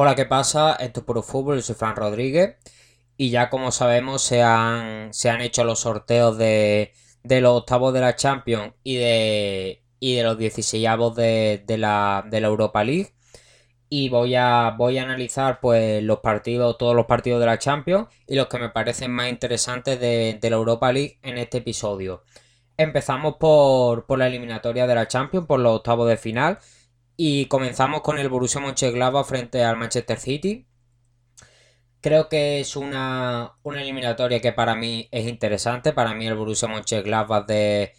Hola, ¿qué pasa? Esto es Puro Fútbol, yo soy Fran Rodríguez y ya como sabemos se han, se han hecho los sorteos de, los octavos de la Champions y de, y de los 16 de, de, la, de la Europa League y voy a, voy a analizar pues los partidos, todos los partidos de la Champions y los que me parecen más interesantes de, de la Europa League en este episodio. Empezamos por, por la eliminatoria de la Champions, por los octavos de final y comenzamos con el Borussia Mönchengladbach frente al Manchester City. Creo que es una, eliminatoria que para mí es interesante. Para mí el Borussia Mönchengladbach de,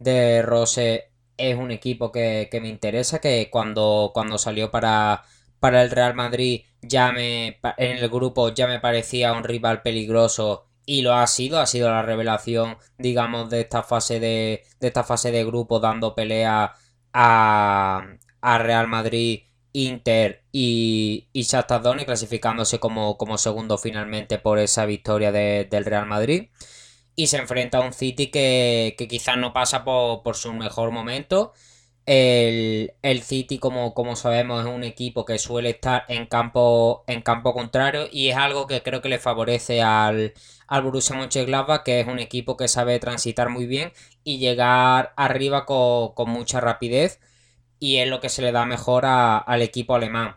de Rose es un equipo que, me interesa, que cuando, cuando salió para, para el Real Madrid ya me, en el grupo ya me parecía un rival peligroso y lo ha sido, ha sido la revelación, digamos, de esta fase de, de esta fase de grupo dando pelea a, a Real Madrid, Inter y, y Shakhtar clasificándose como, como, segundo finalmente por esa victoria del Real Madrid. Y se enfrenta a un City que, quizás no pasa por, su mejor momento. El, City, como, como, sabemos, es un equipo que suele estar en campo, en campo contrario y es algo que creo que le favorece al, al Borussia Mönchengladbach, que es un equipo que sabe transitar muy bien y llegar arriba con, con mucha rapidez y es lo que se le da mejor al equipo alemán.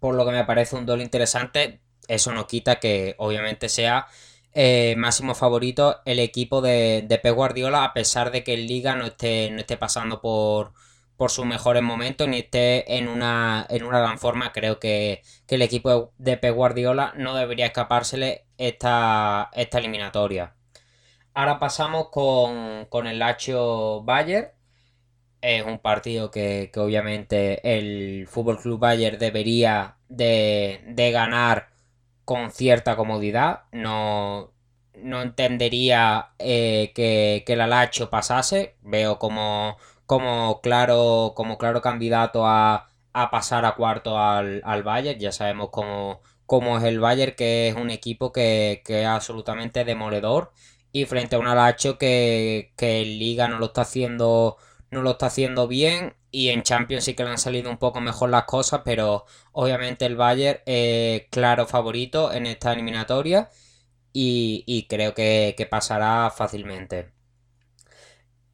Por lo que me parece un duelo interesante, eso no quita que obviamente sea eh, máximo favorito el equipo de, de Pep Guardiola, a pesar de que en Liga no esté, no esté pasando por, por sus mejores momentos ni esté en una, en una gran forma. Creo que, el equipo de Pep Guardiola no debería escapársele esta, esta eliminatoria. Ahora pasamos con, con el Lazio Bayer es un partido que, obviamente el Fútbol Club Bayern debería de, ganar con cierta comodidad. No, no entendería eh, que, que el Alacho pasase. Veo como, como, claro, como claro candidato a, pasar a cuarto al, al Bayern. Ya sabemos cómo, cómo, es el Bayern, que es un equipo que, que es absolutamente demoledor. Y frente a un Alacho que, que en Liga no lo está haciendo no lo está haciendo bien y en Champions sí que le han salido un poco mejor las cosas, pero obviamente el Bayern es claro favorito en esta eliminatoria y, creo que, pasará fácilmente.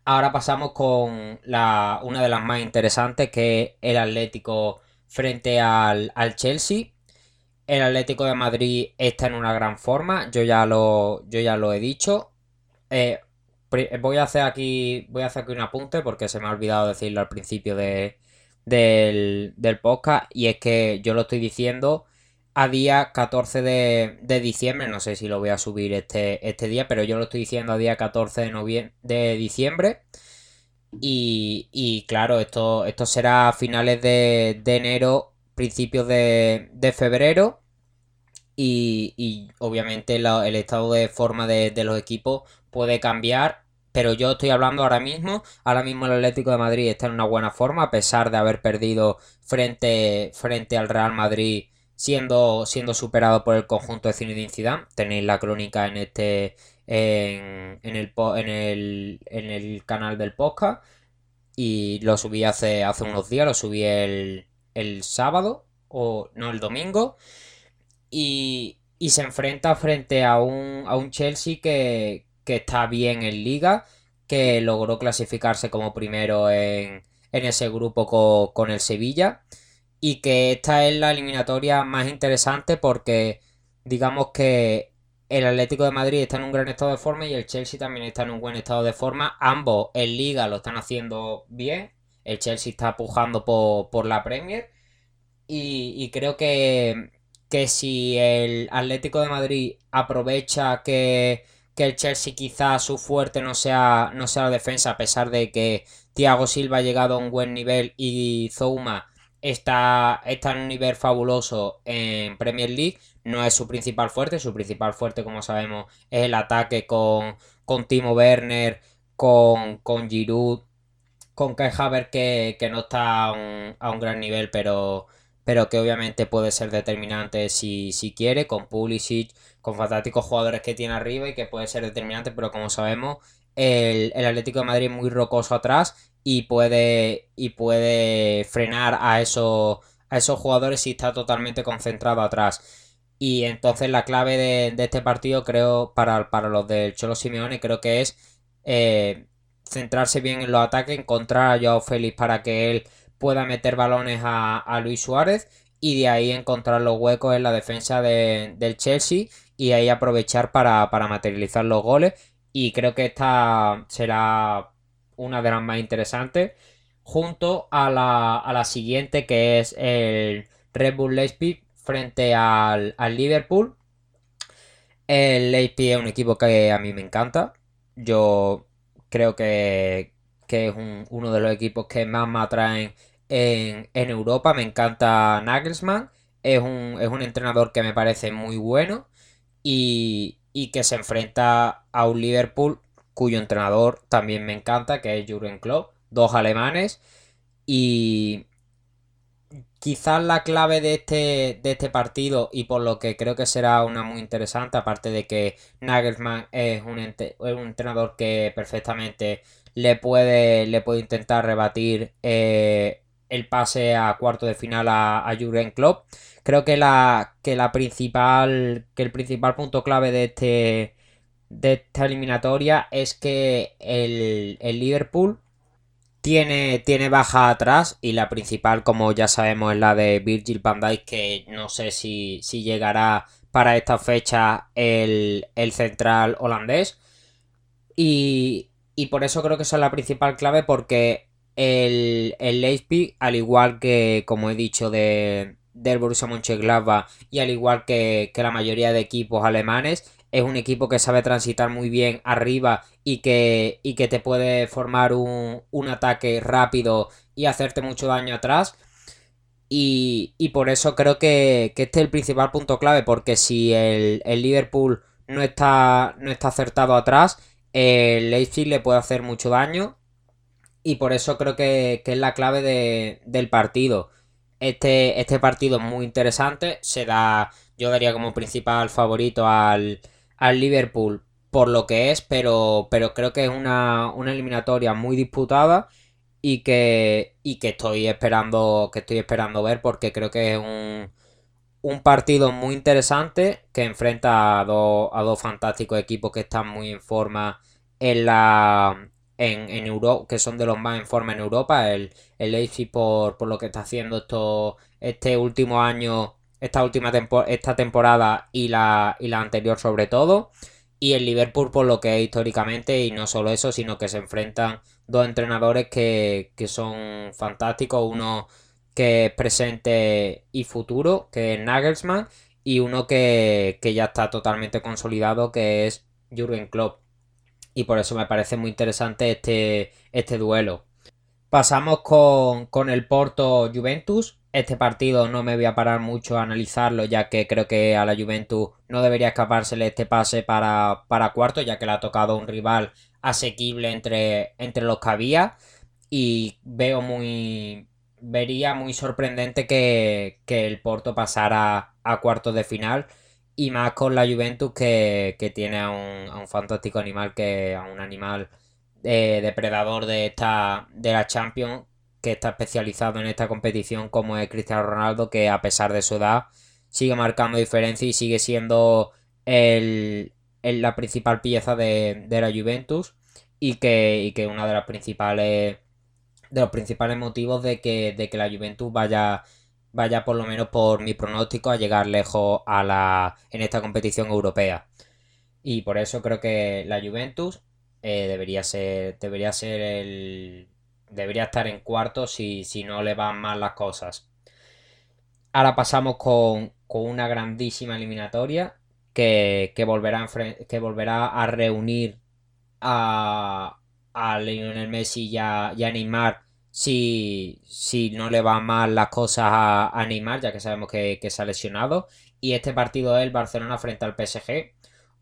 Ahora pasamos con la, una de las más interesantes que es el Atlético frente al, Chelsea. El Atlético de Madrid está en una gran forma, yo ya lo, yo ya lo he dicho. Eh, voy a hacer aquí voy a hacer aquí un apunte porque se me ha olvidado decirlo al principio de, del, podcast y es que yo lo estoy diciendo a día 14 de, diciembre, no sé si lo voy a subir este, este día, pero yo lo estoy diciendo a día 14 de, de diciembre. Y, claro, esto, esto será a finales de, enero, principios de, febrero. Y, obviamente el estado de forma de, de los equipos puede cambiar pero yo estoy hablando ahora mismo, ahora mismo el Atlético de Madrid está en una buena forma, a pesar de haber perdido frente, frente al Real Madrid, siendo, siendo superado por el conjunto de Zinedine Zidane. Tenéis la crónica en este en, el, en, el, en el canal del podcast y lo subí hace, hace unos días, lo subí el, el sábado o no el domingo y, y se enfrenta frente a un, a un Chelsea que, que está bien en liga, que logró clasificarse como primero en, ese grupo con, el Sevilla y que esta es la eliminatoria más interesante porque digamos que el Atlético de Madrid está en un gran estado de forma y el Chelsea también está en un buen estado de forma. Ambos en liga lo están haciendo bien. El Chelsea está pujando por, la Premier. Y, y, creo que, que si el Atlético de Madrid aprovecha que que el Chelsea quizá su fuerte no sea, no sea la defensa, a pesar de que Thiago Silva ha llegado a un buen nivel y Zouma está, está en un nivel fabuloso en Premier League. No es su principal fuerte, su principal fuerte, como sabemos, es el ataque con, con Timo Werner, con, con Giroud, con Kai Havertz que, que no está a un, a un gran nivel, pero pero que obviamente puede ser determinante si, si quiere, con Pulisic, con fantásticos jugadores que tiene arriba y que puede ser determinante, pero como sabemos, el, Atlético de Madrid es muy rocoso atrás y puede, y puede frenar a esos, a esos jugadores si está totalmente concentrado atrás. Y entonces la clave de, este partido, creo, para, para, los del Cholo Simeone, creo que es eh, centrarse bien en los ataques, encontrar a Joao Félix para que él pueda meter balones a, Luis Suárez y de ahí encontrar los huecos en la defensa del Chelsea y ahí aprovechar para, para materializar los goles. Y creo que esta será una de las más interesantes junto a la, siguiente que es el Red Bull Leipzig frente al, Liverpool. El Leipzig es un equipo que a mí me encanta. Yo creo que, es uno de los equipos que más me atraen en, Europa. Me encanta Nagelsmann. Es un, es un, entrenador que me parece muy bueno y, que se enfrenta a un Liverpool cuyo entrenador también me encanta, que es Jurgen Klopp dos alemanes. Y quizás la clave de este, de este partido y por lo que creo que será una muy interesante, aparte de que Nagelsmann es un, entrenador que perfectamente le puede, le puede intentar rebatir eh, el pase a cuarto de final a, a Jurgen Klopp. Creo que la, que la principal, que el principal punto clave de este de esta eliminatoria es que el, el Liverpool tiene, tiene baja atrás y la principal, como ya sabemos, es la de Virgil van Dijk, que no sé si, llegará para esta fecha el, central holandés. Y, por eso creo que esa es la principal clave, porque el, el Leipzig, al igual que, como he dicho, de, del Borussia Mönchengladbach y al igual que, que la mayoría de equipos alemanes, es un equipo que sabe transitar muy bien arriba y que, y que te puede formar un, ataque rápido y hacerte mucho daño atrás. Y, por eso creo que, este es el principal punto clave, porque si el, Liverpool no está, no está acertado atrás, el Leipzig le puede hacer mucho daño. Y por eso creo que, es la clave del partido. Este, este partido es muy interesante. Se da, yo daría como principal favorito al, al Liverpool por lo que es, pero, pero creo que es una, eliminatoria muy disputada y que, y que estoy esperando que estoy esperando ver porque creo que es un, un partido muy interesante que enfrenta a, dos, a dos fantásticos equipos que están muy en forma en la en, en Europa, que son de los más en forma en Europa, el, el Leipzig por, por lo que está haciendo esto, este último año esta última esta temporada y la, y la anterior sobre todo. Y el Liverpool por lo que es históricamente y no solo eso, sino que se enfrentan dos entrenadores que, son fantásticos. Uno que es presente y futuro, que es Nagelsmann, y uno que, ya está totalmente consolidado, que es Jürgen Klopp. Y por eso me parece muy interesante este, este duelo. Pasamos con, con el Porto Juventus, este partido no me voy a parar mucho a analizarlo, ya que creo que a la Juventus no debería escapársele este pase para, para cuarto, ya que le ha tocado un rival asequible entre, entre los que había. Y veo muy. Vería muy sorprendente que, el Porto pasara a cuartos de final. Y más con la Juventus que, tiene a un, a un, fantástico animal, que a un animal eh, depredador de esta de la Champions que está especializado en esta competición como es Cristiano Ronaldo, que a pesar de su edad sigue marcando diferencia y sigue siendo el, la principal pieza de, la Juventus y que, y que una de las principales de los principales motivos de que, de que la Juventus vaya vaya por lo menos por mi pronóstico a llegar lejos a la en esta competición europea y por eso creo que la Juventus eh, debería ser debería ser el debería estar en cuarto si, si no le van mal las cosas. Ahora pasamos con, una grandísima eliminatoria que, volverá, que volverá a reunir a, a Lionel Messi y a, Neymar si, si, no le van mal las cosas a, Neymar, ya que sabemos que, que, se ha lesionado. Y este partido es el Barcelona frente al PSG.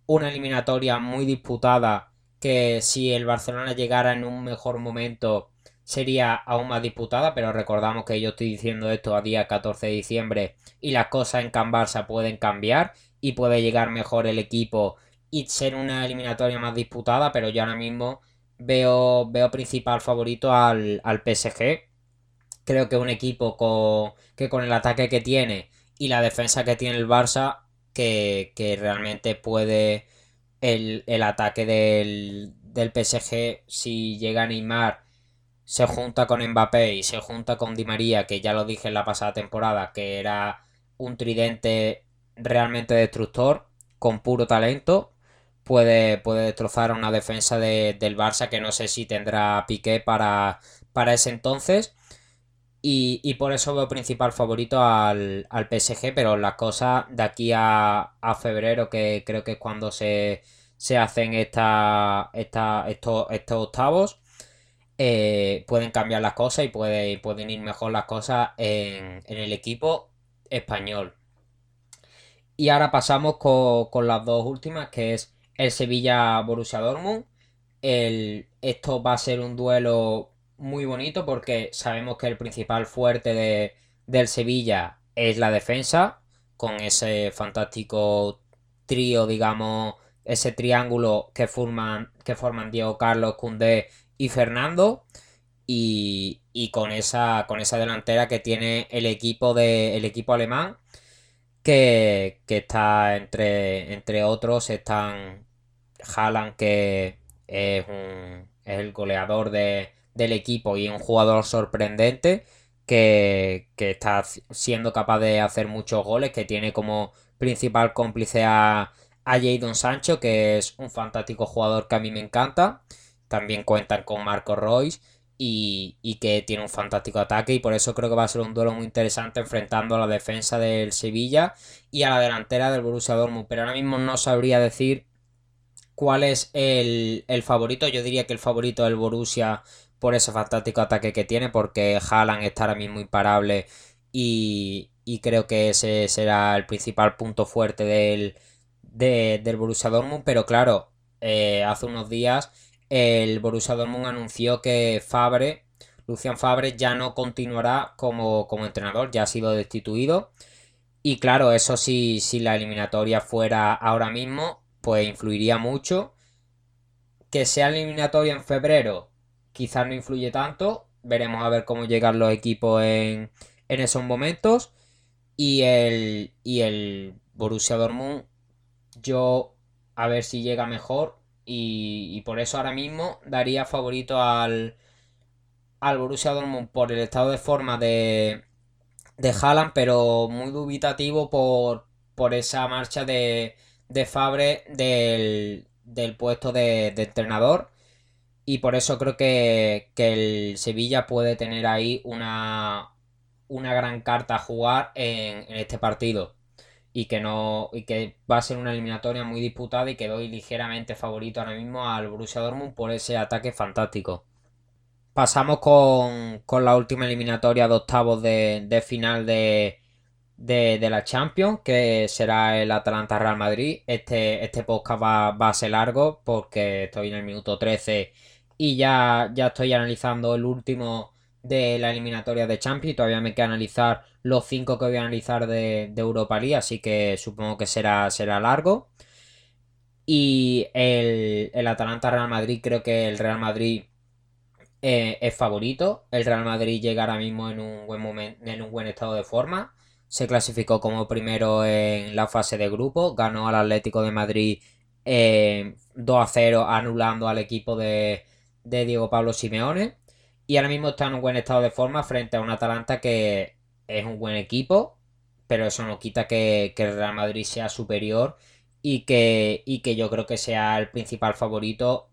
Una eliminatoria muy disputada que si el Barcelona llegara en un mejor momento sería aún más disputada, pero recordamos que yo estoy diciendo esto a día 14 de diciembre y las cosas en Can Barça pueden cambiar y puede llegar mejor el equipo y ser una eliminatoria más disputada, pero yo ahora mismo veo, veo principal favorito al, PSG creo que un equipo con, que con el ataque que tiene y la defensa que tiene el Barça, que, realmente puede el, ataque del, del PSG, si llega a Neymar, se junta con Mbappé y se junta con Di María, que ya lo dije en la pasada temporada, que era un tridente realmente destructor, con puro talento, puede, puede destrozar a una defensa del Barça que no sé si tendrá Piqué para, para ese entonces. Y, por eso veo principal favorito al, al, PSG, pero las cosas de aquí a, febrero, que creo que es cuando se, hacen esta, esta, estos, estos octavos, eh, pueden cambiar las cosas y puede, pueden ir mejor las cosas en, en el equipo español. Y ahora pasamos con, las dos últimas, que es el Sevilla-Borussia Dortmund. El, esto va a ser un duelo muy bonito porque sabemos que el principal fuerte de, del Sevilla es la defensa, con ese fantástico trío, digamos, ese triángulo que forman, que forman Diego Carlos, Cundé y Fernando. Y, y, con, esa, con esa delantera que tiene el equipo, de, el equipo alemán que, está entre, entre otros, están Haaland, que es, un, el goleador de, del equipo y un jugador sorprendente que, está siendo capaz de hacer muchos goles, que tiene como principal cómplice a, a Sancho, que es un fantástico jugador que a mí me encanta. También cuentan con Marco Royce y, que tiene un fantástico ataque y por eso creo que va a ser un duelo muy interesante enfrentando a la defensa del Sevilla y a la delantera del Borussia Dortmund, pero ahora mismo no sabría decir cuál es el, favorito, yo diría que el favorito del Borussia por ese fantástico ataque que tiene, porque Haaland está ahora mismo imparable y, creo que ese será el principal punto fuerte del, del Borussia Dortmund, pero claro, eh, hace unos días el Borussia Dortmund anunció que Fabre, Lucian Fabre, ya no continuará como, como entrenador, ya ha sido destituido. Y claro, eso sí, si la eliminatoria fuera ahora mismo, pues influiría mucho. Que sea eliminatoria en febrero, quizás no influye tanto. Veremos a ver cómo llegan los equipos en, en esos momentos. Y el, y el Borussia Dortmund, yo a ver si llega mejor. Y, por eso ahora mismo daría favorito al, al Borussia Dortmund por el estado de forma de, de Haaland, pero muy dubitativo por, por esa marcha de, de Fabre del, del puesto de, entrenador. Y por eso creo que, que, el Sevilla puede tener ahí una, una gran carta a jugar en, en este partido y que no y que va a ser una eliminatoria muy disputada y que doy ligeramente favorito ahora mismo al Borussia Dortmund por ese ataque fantástico. Pasamos con, la última eliminatoria de octavos de, final de, de, la Champions, que será el Atalanta Real Madrid. Este, este podcast va, va, a ser largo porque estoy en el minuto 13 y ya, ya estoy analizando el último de la eliminatoria de Champions. Todavía me queda analizar los cinco que voy a analizar de, Europa League, así que supongo que será, será largo. Y el, el Atalanta Real Madrid, creo que el Real Madrid eh, es favorito. El Real Madrid llega ahora mismo en un buen momento, en un buen estado de forma. Se clasificó como primero en la fase de grupo. Ganó al Atlético de Madrid 2 eh, a 0, anulando al equipo de, de Diego Pablo Simeone. Y ahora mismo está en un buen estado de forma frente a un Atalanta que es un buen equipo, pero eso no quita que, el Real Madrid sea superior y que, y que yo creo que sea el principal favorito.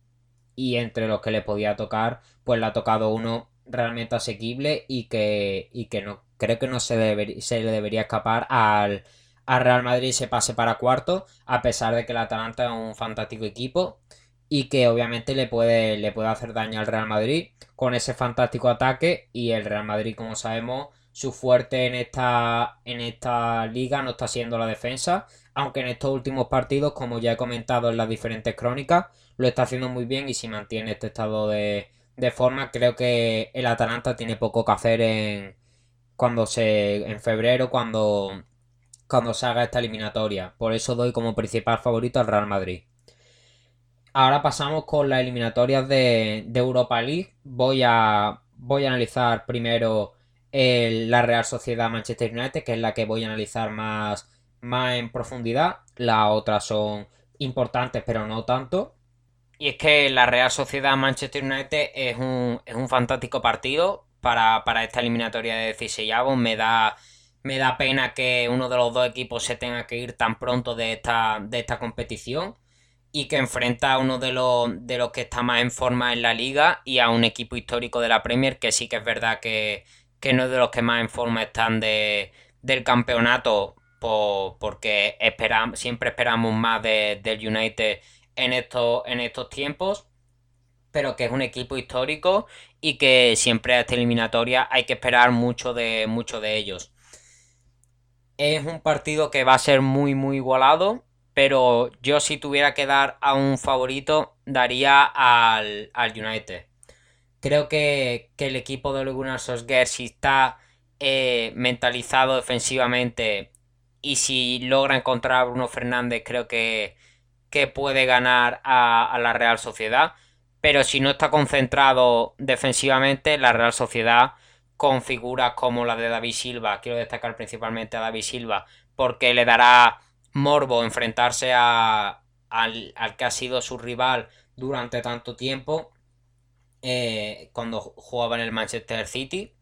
Y entre los que le podía tocar, pues le ha tocado uno realmente asequible y que, y que no creo que no se, se le debería escapar al, al Real Madrid se pase para cuarto, a pesar de que el Atalanta es un fantástico equipo y que obviamente le puede, le puede hacer daño al Real Madrid con ese fantástico ataque y el Real Madrid, como sabemos, su fuerte en esta, en esta liga no está siendo la defensa, aunque en estos últimos partidos, como ya he comentado en las diferentes crónicas, lo está haciendo muy bien y si mantiene este estado de, de forma, creo que el Atalanta tiene poco que hacer en cuando se en febrero cuando cuando se haga esta eliminatoria. Por eso doy como principal favorito al Real Madrid. Ahora pasamos con las eliminatorias de, Europa League. Voy a, voy a analizar primero la Real Sociedad Manchester United, que es la que voy a analizar más, más en profundidad. Las otras son importantes, pero no tanto. Y es que la Real Sociedad Manchester United es un, es un fantástico partido para, esta eliminatoria de 16 Me da, me da pena que uno de los dos equipos se tenga que ir tan pronto de esta, de esta competición y que enfrenta a uno de los, de los que está más en forma en la liga y a un equipo histórico de la Premier que sí que es verdad que, no es de los que más en forma están de, del campeonato porque siempre esperamos más del United en estos, en estos tiempos, pero que es un equipo histórico y que siempre a esta eliminatoria hay que esperar mucho de, mucho de ellos. Es un partido que va a ser muy muy igualado, pero yo si tuviera que dar a un favorito daría al, United. Creo que, el equipo de Gunnar Solskjaer si está eh, mentalizado defensivamente y si logra encontrar a Bruno Fernández creo que que puede ganar a, la Real Sociedad. Pero si no está concentrado defensivamente, la Real Sociedad con figuras como la de David Silva, quiero destacar principalmente a David Silva, porque le dará morbo enfrentarse a, al, que ha sido su rival durante tanto tiempo, eh, cuando jugaba en el Manchester City.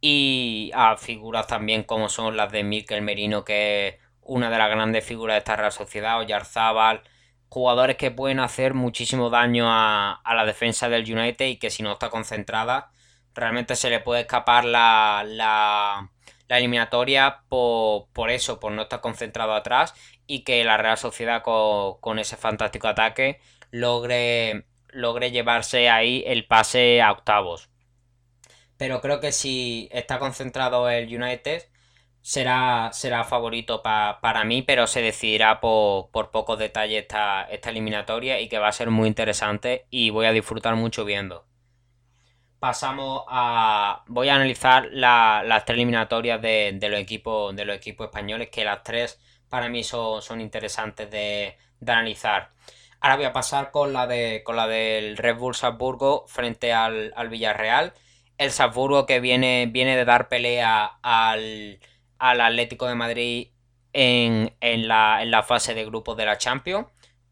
Y a figuras también como son las de Mikel Merino, que una de las grandes figuras de esta Real Sociedad, Oyarzábal, jugadores que pueden hacer muchísimo daño a, la defensa del United y que si no está concentrada, realmente se le puede escapar la, la, eliminatoria por, por, eso, por no estar concentrado atrás y que la Real Sociedad con, ese fantástico ataque logre, logre llevarse ahí el pase a octavos. Pero creo que si está concentrado el United, será, será favorito para mí, pero se decidirá por, por pocos detalles esta, esta eliminatoria y que va a ser muy interesante y voy a disfrutar mucho viendo. Pasamos a. Voy a analizar las tres eliminatorias de, los equipos, de los equipos españoles, que las tres para mí son, son interesantes de, analizar. Ahora voy a pasar con la, de, con la del Red Bull Salzburgo frente al, al Villarreal. El Salzburgo que viene, viene de dar pelea al, al Atlético de Madrid en, la, fase de grupos de la Champions.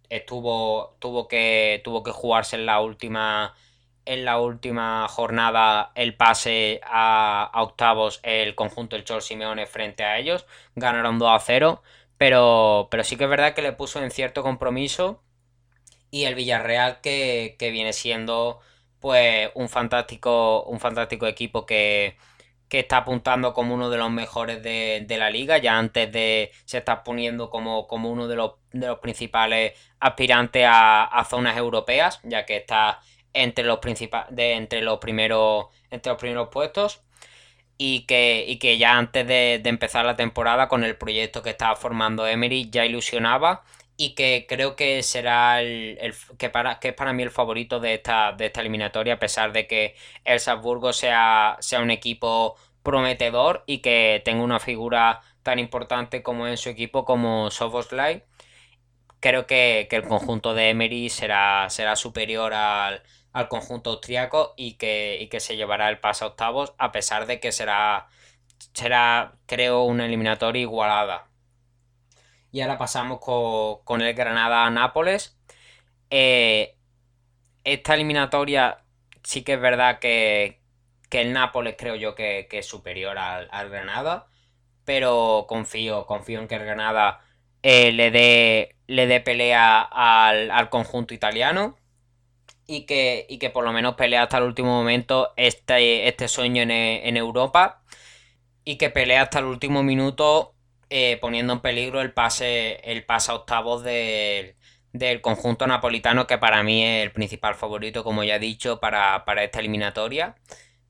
Estuvo, tuvo, que, tuvo que jugarse en la última en la última jornada el pase a, octavos el conjunto del Chol Simeone frente a ellos. Ganaron 2 a 0. Pero, pero sí que es verdad que le puso en cierto compromiso. Y el Villarreal que, que viene siendo pues un fantástico, un fantástico equipo que, que está apuntando como uno de los mejores de, la liga, ya antes de se está poniendo como, como uno de los, de los principales aspirantes a, zonas europeas, ya que está entre los de, entre los primeros entre los primeros puestos y que, que ya antes de, empezar la temporada con el proyecto que estaba formando Emery ya ilusionaba y que creo que será el, que para que es para mí el favorito de esta, de esta eliminatoria a pesar de que el Salzburgo sea, sea un equipo prometedor y que tenga una figura tan importante como en su equipo como Soboslai creo que, el conjunto de Emery será, será superior al, conjunto austriaco y que, que se llevará el paso a octavos a pesar de que será será creo una eliminatoria igualada y ahora pasamos con, el Granada-Nápoles. Eh, esta eliminatoria sí que es verdad que, el Nápoles creo yo que, es superior al, Granada. Pero confío, confío en que el Granada eh, le dé le dé pelea al, conjunto italiano. Y que, que por lo menos pelea hasta el último momento este, este sueño en, en Europa. Y que pelea hasta el último minuto eh, poniendo en peligro el pase, el pase a octavos del, conjunto napolitano, que para mí es el principal favorito, como ya he dicho, para, esta eliminatoria.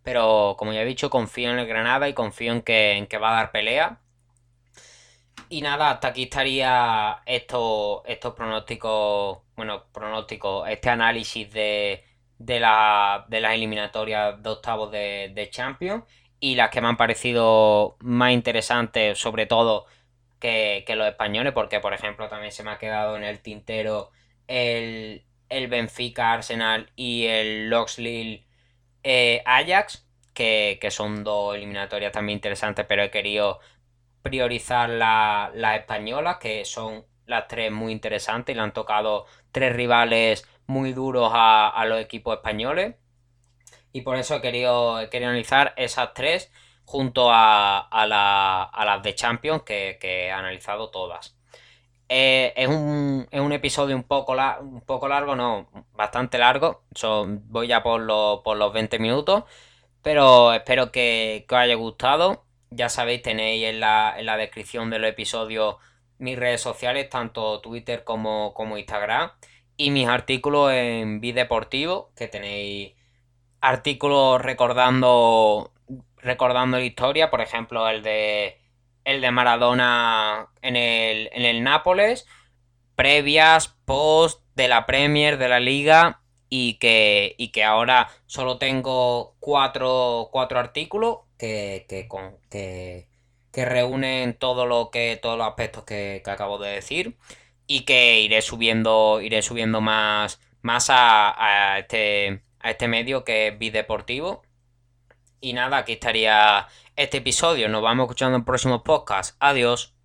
Pero como ya he dicho, confío en el Granada y confío en que, en que va a dar pelea. Y nada, hasta aquí estaría estos, estos pronósticos, bueno, pronósticos, este análisis de, de, la, de las eliminatorias de octavos de, Champions y las que me han parecido más interesantes, sobre todo que, los españoles, porque por ejemplo también se me ha quedado en el tintero el, Benfica Arsenal y el Loxley eh, Ajax, que, son dos eliminatorias también interesantes, pero he querido priorizar las españolas, que son las tres muy interesantes y le han tocado tres rivales muy duros a, los equipos españoles. Y por eso he querido, analizar esas tres junto a, las de Champions que, he analizado todas. Eh, es, un, episodio un poco, un poco largo, no, bastante largo. voy ya por, por los 20 minutos. Pero espero que, os haya gustado. Ya sabéis, tenéis en la, en la descripción del episodio mis redes sociales, tanto Twitter como, como Instagram. Y mis artículos en Bideportivo, que tenéis artículos recordando recordando la historia, por ejemplo, el de el de Maradona en el, en el Nápoles, previas, post de la Premier, de la Liga y que, y que ahora solo tengo cuatro, cuatro artículos que, que, que, reúnen todo lo que, todos los aspectos que, acabo de decir y que iré subiendo, iré subiendo más, más a, este, a este medio que es Bideportivo. Y nada, aquí estaría este episodio. Nos vamos escuchando en próximos podcasts. Adiós.